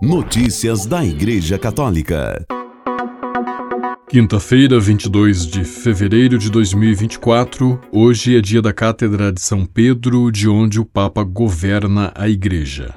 Notícias da Igreja Católica. Quinta-feira, 22 de fevereiro de 2024, hoje é dia da Cátedra de São Pedro, de onde o Papa governa a Igreja.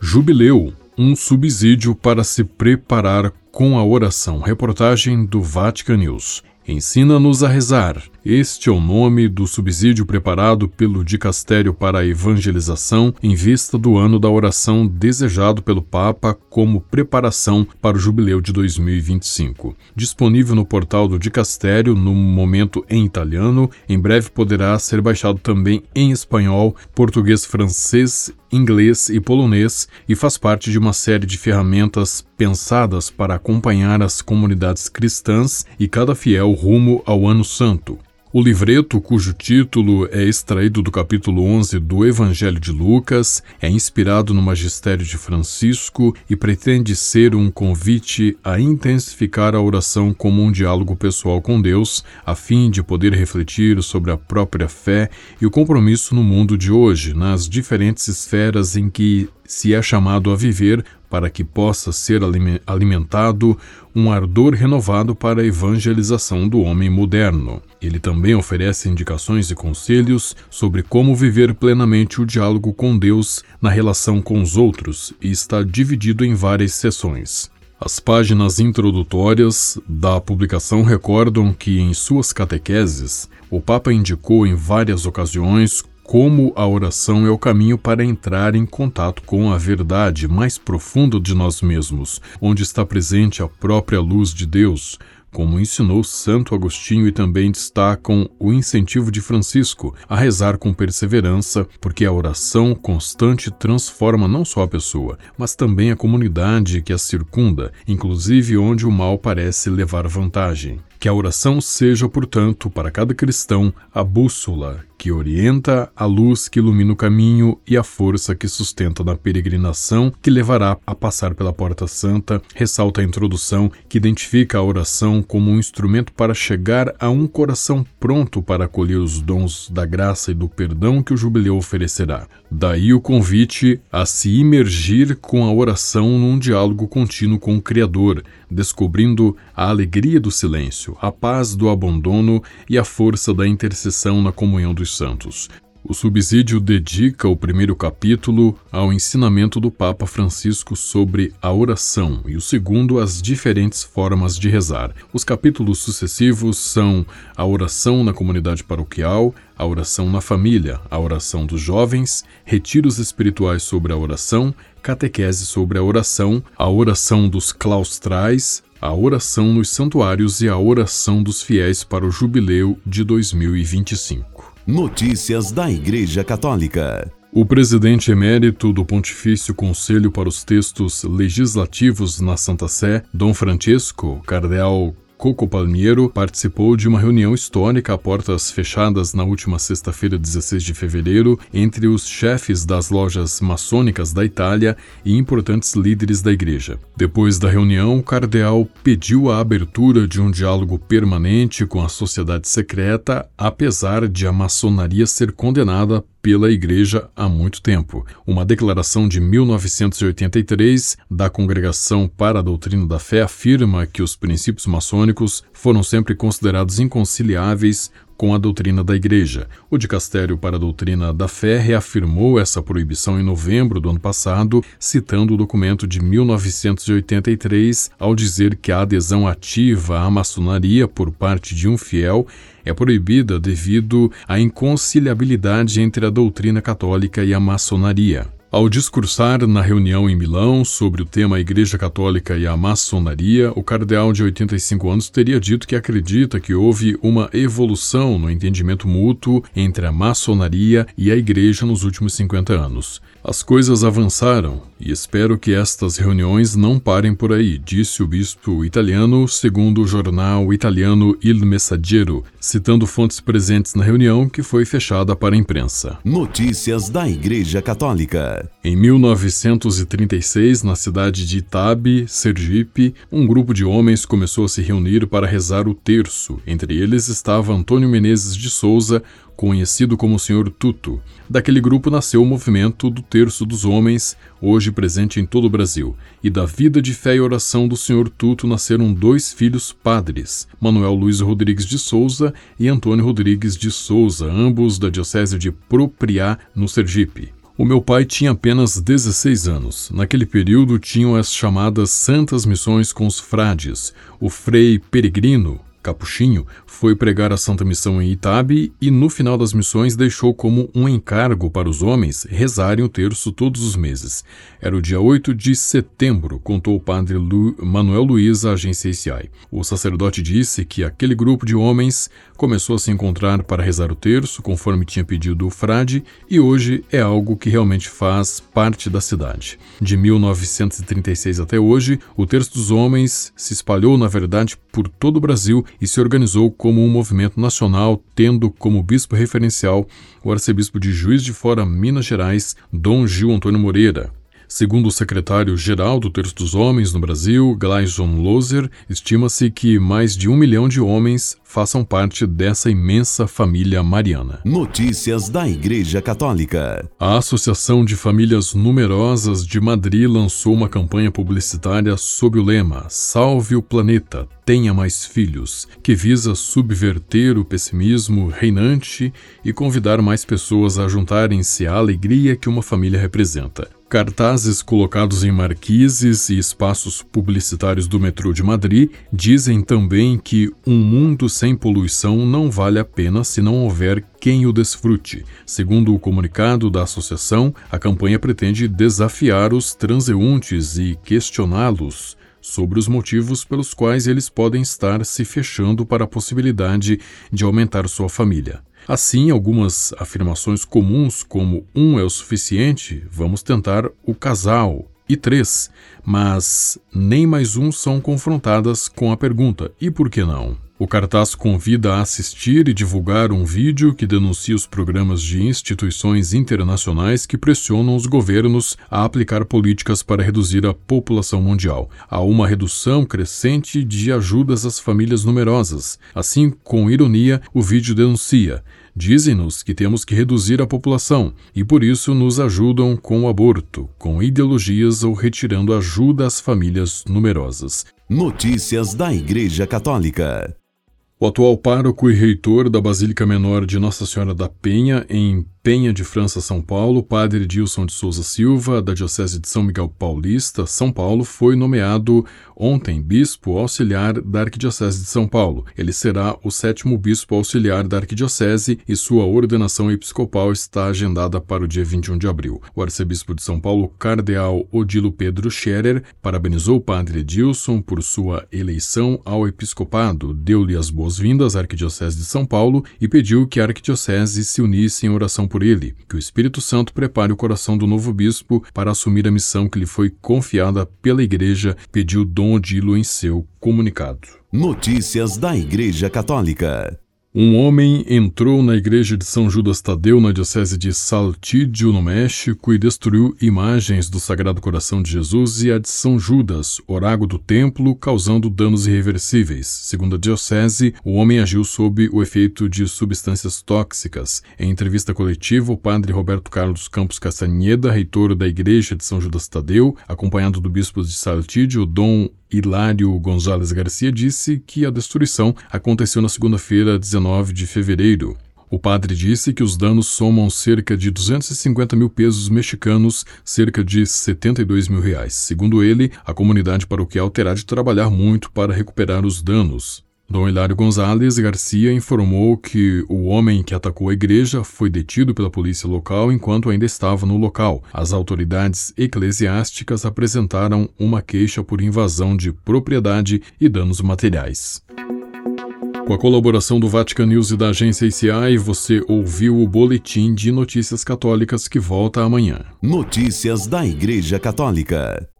Jubileu um subsídio para se preparar com a oração. Reportagem do Vatican News. Ensina-nos a rezar. Este é o nome do subsídio preparado pelo Dicastério para a Evangelização em vista do ano da oração desejado pelo Papa como preparação para o jubileu de 2025. Disponível no portal do Dicastério, no momento em italiano, em breve poderá ser baixado também em espanhol, português, francês, inglês e polonês e faz parte de uma série de ferramentas pensadas para acompanhar as comunidades cristãs e cada fiel rumo ao Ano Santo. O livreto, cujo título é extraído do capítulo 11 do Evangelho de Lucas, é inspirado no magistério de Francisco e pretende ser um convite a intensificar a oração como um diálogo pessoal com Deus, a fim de poder refletir sobre a própria fé e o compromisso no mundo de hoje, nas diferentes esferas em que se é chamado a viver para que possa ser alimentado um ardor renovado para a evangelização do homem moderno. Ele também oferece indicações e conselhos sobre como viver plenamente o diálogo com Deus na relação com os outros e está dividido em várias sessões. As páginas introdutórias da publicação recordam que, em suas catequeses, o Papa indicou em várias ocasiões como a oração é o caminho para entrar em contato com a verdade mais profunda de nós mesmos, onde está presente a própria luz de Deus, como ensinou Santo Agostinho e também destacam o incentivo de Francisco a rezar com perseverança, porque a oração constante transforma não só a pessoa, mas também a comunidade que a circunda, inclusive onde o mal parece levar vantagem. Que a oração seja, portanto, para cada cristão a bússola que orienta a luz que ilumina o caminho e a força que sustenta na peregrinação que levará a passar pela Porta Santa, ressalta a introdução que identifica a oração como um instrumento para chegar a um coração pronto para acolher os dons da graça e do perdão que o jubileu oferecerá. Daí o convite a se imergir com a oração num diálogo contínuo com o Criador, descobrindo a alegria do silêncio, a paz do abandono e a força da intercessão na comunhão dos santos. O subsídio dedica o primeiro capítulo ao ensinamento do Papa Francisco sobre a oração e o segundo às diferentes formas de rezar. Os capítulos sucessivos são a oração na comunidade paroquial, a oração na família, a oração dos jovens, retiros espirituais sobre a oração, catequese sobre a oração, a oração dos claustrais, a oração nos santuários e a oração dos fiéis para o jubileu de 2025. Notícias da Igreja Católica. O presidente emérito do Pontifício Conselho para os Textos Legislativos na Santa Sé, Dom Francesco, cardeal Coco Palmiero participou de uma reunião histórica a portas fechadas na última sexta-feira, 16 de fevereiro, entre os chefes das lojas maçônicas da Itália e importantes líderes da igreja. Depois da reunião, o cardeal pediu a abertura de um diálogo permanente com a sociedade secreta, apesar de a maçonaria ser condenada pela Igreja há muito tempo. Uma declaração de 1983 da Congregação para a Doutrina da Fé afirma que os princípios maçônicos foram sempre considerados inconciliáveis com a doutrina da Igreja. O Dicastério para a Doutrina da Fé reafirmou essa proibição em novembro do ano passado, citando o documento de 1983, ao dizer que a adesão ativa à maçonaria por parte de um fiel é proibida devido à inconciliabilidade entre a doutrina católica e a maçonaria. Ao discursar na reunião em Milão sobre o tema Igreja Católica e a Maçonaria, o cardeal de 85 anos teria dito que acredita que houve uma evolução no entendimento mútuo entre a maçonaria e a Igreja nos últimos 50 anos. As coisas avançaram e espero que estas reuniões não parem por aí, disse o bispo italiano, segundo o jornal italiano Il Messaggero, citando fontes presentes na reunião que foi fechada para a imprensa. Notícias da Igreja Católica. Em 1936, na cidade de Itabe, Sergipe, um grupo de homens começou a se reunir para rezar o terço. Entre eles estava Antônio Menezes de Souza, conhecido como Senhor Tuto. Daquele grupo nasceu o movimento do Terço dos Homens, hoje presente em todo o Brasil. E da vida de fé e oração do Senhor Tuto nasceram dois filhos padres, Manuel Luiz Rodrigues de Souza e Antônio Rodrigues de Souza, ambos da Diocese de Propriá, no Sergipe. O meu pai tinha apenas 16 anos. Naquele período tinham as chamadas Santas Missões com os frades. O frei peregrino, Capuchinho, foi pregar a Santa Missão em Itabe e, no final das missões, deixou como um encargo para os homens rezarem o terço todos os meses. Era o dia 8 de setembro, contou o padre Lu Manuel Luiz à agência ICI. O sacerdote disse que aquele grupo de homens começou a se encontrar para rezar o terço, conforme tinha pedido o frade, e hoje é algo que realmente faz parte da cidade. De 1936 até hoje, o terço dos homens se espalhou, na verdade, por todo o Brasil e se organizou como um movimento nacional, tendo como bispo referencial o arcebispo de Juiz de Fora, Minas Gerais, Dom Gil Antônio Moreira. Segundo o secretário-geral do Terço dos Homens no Brasil, Gleison Loser, estima-se que mais de um milhão de homens façam parte dessa imensa família mariana. Notícias da Igreja Católica. A Associação de Famílias Numerosas de Madrid lançou uma campanha publicitária sob o lema Salve o Planeta, Tenha Mais Filhos, que visa subverter o pessimismo reinante e convidar mais pessoas a juntarem-se à alegria que uma família representa. Cartazes colocados em marquises e espaços publicitários do metrô de Madrid dizem também que um mundo sem poluição não vale a pena se não houver quem o desfrute. Segundo o comunicado da associação, a campanha pretende desafiar os transeuntes e questioná-los sobre os motivos pelos quais eles podem estar se fechando para a possibilidade de aumentar sua família. Assim, algumas afirmações comuns, como um é o suficiente, vamos tentar o casal, e três, mas nem mais um são confrontadas com a pergunta: e por que não? O cartaz convida a assistir e divulgar um vídeo que denuncia os programas de instituições internacionais que pressionam os governos a aplicar políticas para reduzir a população mundial. Há uma redução crescente de ajudas às famílias numerosas. Assim, com ironia, o vídeo denuncia. Dizem-nos que temos que reduzir a população e por isso nos ajudam com o aborto, com ideologias ou retirando ajuda às famílias numerosas. Notícias da Igreja Católica. O atual pároco e reitor da Basílica Menor de Nossa Senhora da Penha, em Penha de França, São Paulo, padre Dilson de Souza Silva, da Diocese de São Miguel Paulista, São Paulo, foi nomeado ontem bispo auxiliar da Arquidiocese de São Paulo. Ele será o sétimo bispo auxiliar da Arquidiocese e sua ordenação episcopal está agendada para o dia 21 de abril. O arcebispo de São Paulo, cardeal Odilo Pedro Scherer, parabenizou o padre Dilson por sua eleição ao episcopado, deu-lhe as boas-vindas à Arquidiocese de São Paulo e pediu que a Arquidiocese se unisse em oração por ele, que o Espírito Santo prepare o coração do novo bispo para assumir a missão que lhe foi confiada pela Igreja, pediu Dom Odilo em seu comunicado. Notícias da Igreja Católica. Um homem entrou na igreja de São Judas Tadeu, na diocese de Saltillo, no México, e destruiu imagens do Sagrado Coração de Jesus e a de São Judas, orágo do templo, causando danos irreversíveis. Segundo a diocese, o homem agiu sob o efeito de substâncias tóxicas. Em entrevista coletiva, o padre Roberto Carlos Campos Castanheda, reitor da igreja de São Judas Tadeu, acompanhado do bispo de Saltillo, Dom Hilário Gonzalez Garcia disse que a destruição aconteceu na segunda-feira, 19 de fevereiro. O padre disse que os danos somam cerca de 250 mil pesos mexicanos, cerca de 72 mil reais. Segundo ele, a comunidade paroquial terá de trabalhar muito para recuperar os danos. Dom Hilário Gonzalez Garcia informou que o homem que atacou a igreja foi detido pela polícia local enquanto ainda estava no local. As autoridades eclesiásticas apresentaram uma queixa por invasão de propriedade e danos materiais. Com a colaboração do Vatican News e da agência ICI, você ouviu o Boletim de Notícias Católicas que volta amanhã. Notícias da Igreja Católica.